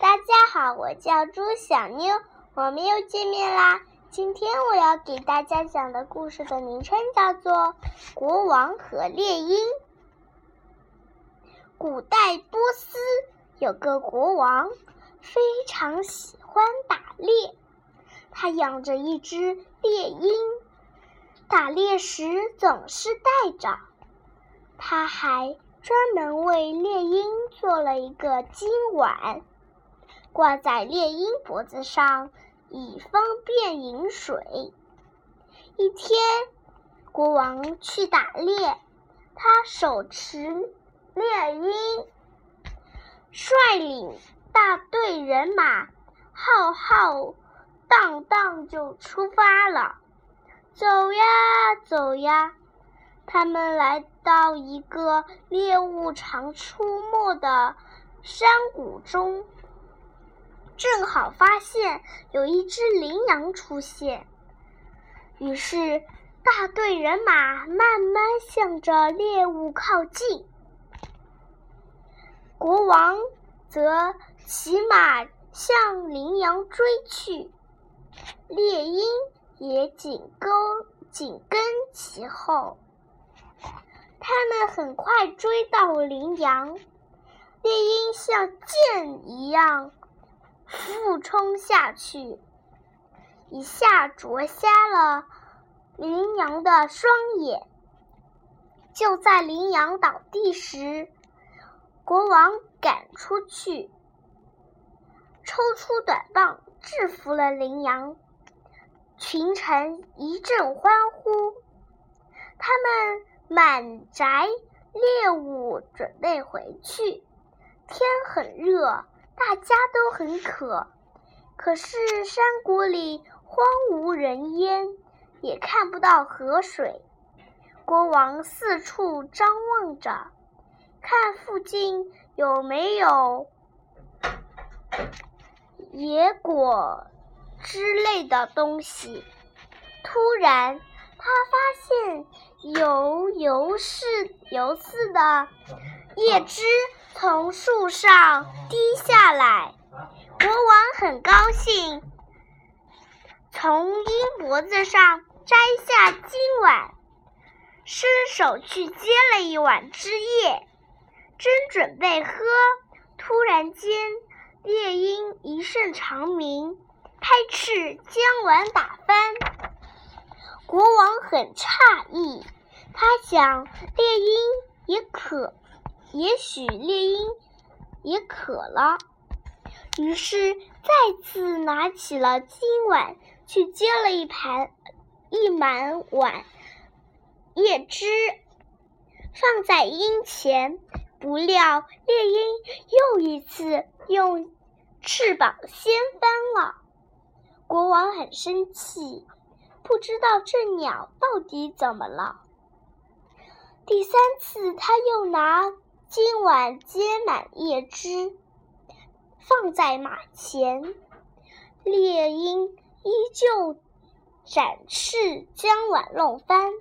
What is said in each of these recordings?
大家好，我叫朱小妞，我们又见面啦。今天我要给大家讲的故事的名称叫做《国王和猎鹰》。古代波斯有个国王，非常喜欢打猎，他养着一只猎鹰，打猎时总是带着。他还专门为猎鹰做了一个金碗。挂在猎鹰脖子上，以方便饮水。一天，国王去打猎，他手持猎鹰，率领大队人马，浩浩荡荡就出发了。走呀走呀，他们来到一个猎物常出没的山谷中。正好发现有一只羚羊出现，于是大队人马慢慢向着猎物靠近。国王则骑马向羚羊追去，猎鹰也紧跟紧跟其后。他们很快追到羚羊，猎鹰像箭一样。俯冲下去，一下啄瞎了羚羊的双眼。就在羚羊倒地时，国王赶出去，抽出短棒制服了羚羊。群臣一阵欢呼，他们满载猎物准备回去。天很热。大家都很渴，可是山谷里荒无人烟，也看不到河水。国王四处张望着，看附近有没有野果之类的东西。突然，他发现有油似油似的叶枝。从树上滴下来，国王很高兴，从鹰脖子上摘下金碗，伸手去接了一碗汁液，正准备喝，突然间，猎鹰一声长鸣，拍翅将碗打翻。国王很诧异，他想猎鹰也渴。也许猎鹰也渴了，于是再次拿起了金碗，去接了一盘一满碗叶汁，放在鹰前。不料猎鹰又一次用翅膀掀翻了。国王很生气，不知道这鸟到底怎么了。第三次，他又拿。今晚接满叶枝，放在马前。猎鹰依旧展翅将碗弄翻。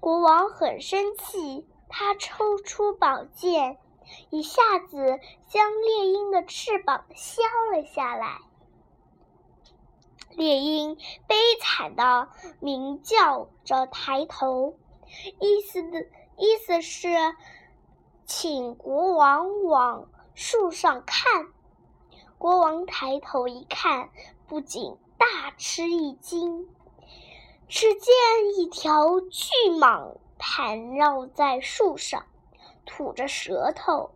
国王很生气，他抽出宝剑，一下子将猎鹰的翅膀削了下来。猎鹰悲惨的鸣叫着，抬头，意思的意思是。请国王往树上看。国王抬头一看，不禁大吃一惊。只见一条巨蟒盘绕在树上，吐着舌头。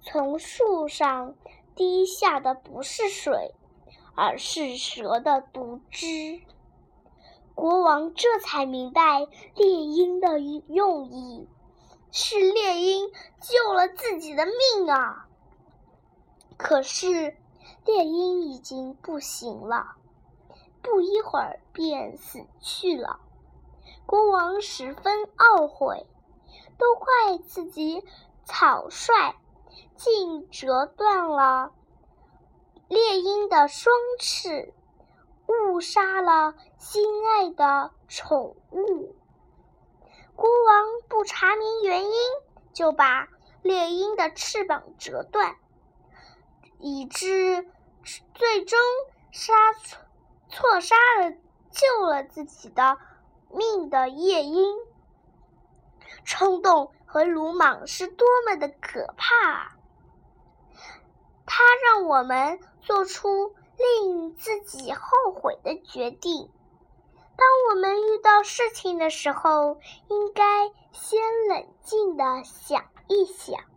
从树上滴下的不是水，而是蛇的毒汁。国王这才明白猎鹰的用意。是猎鹰救了自己的命啊！可是猎鹰已经不行了，不一会儿便死去了。国王十分懊悔，都怪自己草率，竟折断了猎鹰的双翅，误杀了心爱的宠物。国王不查明原因，就把猎鹰的翅膀折断，以致最终杀错杀了救了自己的命的夜莺。冲动和鲁莽是多么的可怕啊！它让我们做出令自己后悔的决定。当我们遇到事情的时候，应该先冷静的想一想。